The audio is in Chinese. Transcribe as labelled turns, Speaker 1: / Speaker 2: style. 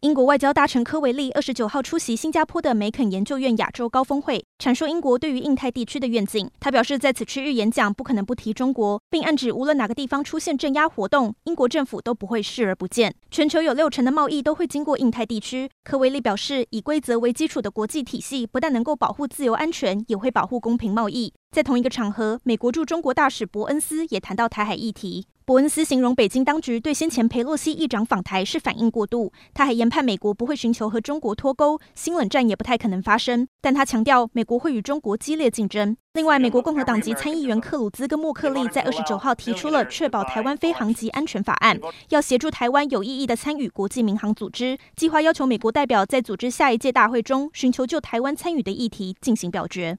Speaker 1: 英国外交大臣科维利二十九号出席新加坡的梅肯研究院亚洲高峰会，阐述英国对于印太地区的愿景。他表示，在此区域演讲不可能不提中国，并暗指无论哪个地方出现镇压活动，英国政府都不会视而不见。全球有六成的贸易都会经过印太地区。科维利表示，以规则为基础的国际体系不但能够保护自由安全，也会保护公平贸易。在同一个场合，美国驻中国大使伯恩斯也谈到台海议题。伯恩斯形容北京当局对先前裴洛西议长访台是反应过度，他还研判美国不会寻求和中国脱钩，新冷战也不太可能发生。但他强调，美国会与中国激烈竞争。另外，美国共和党籍参议员克鲁兹跟莫克利在二十九号提出了确保台湾飞航及安全法案，要协助台湾有意义的参与国际民航组织，计划要求美国代表在组织下一届大会中寻求就台湾参与的议题进行表决。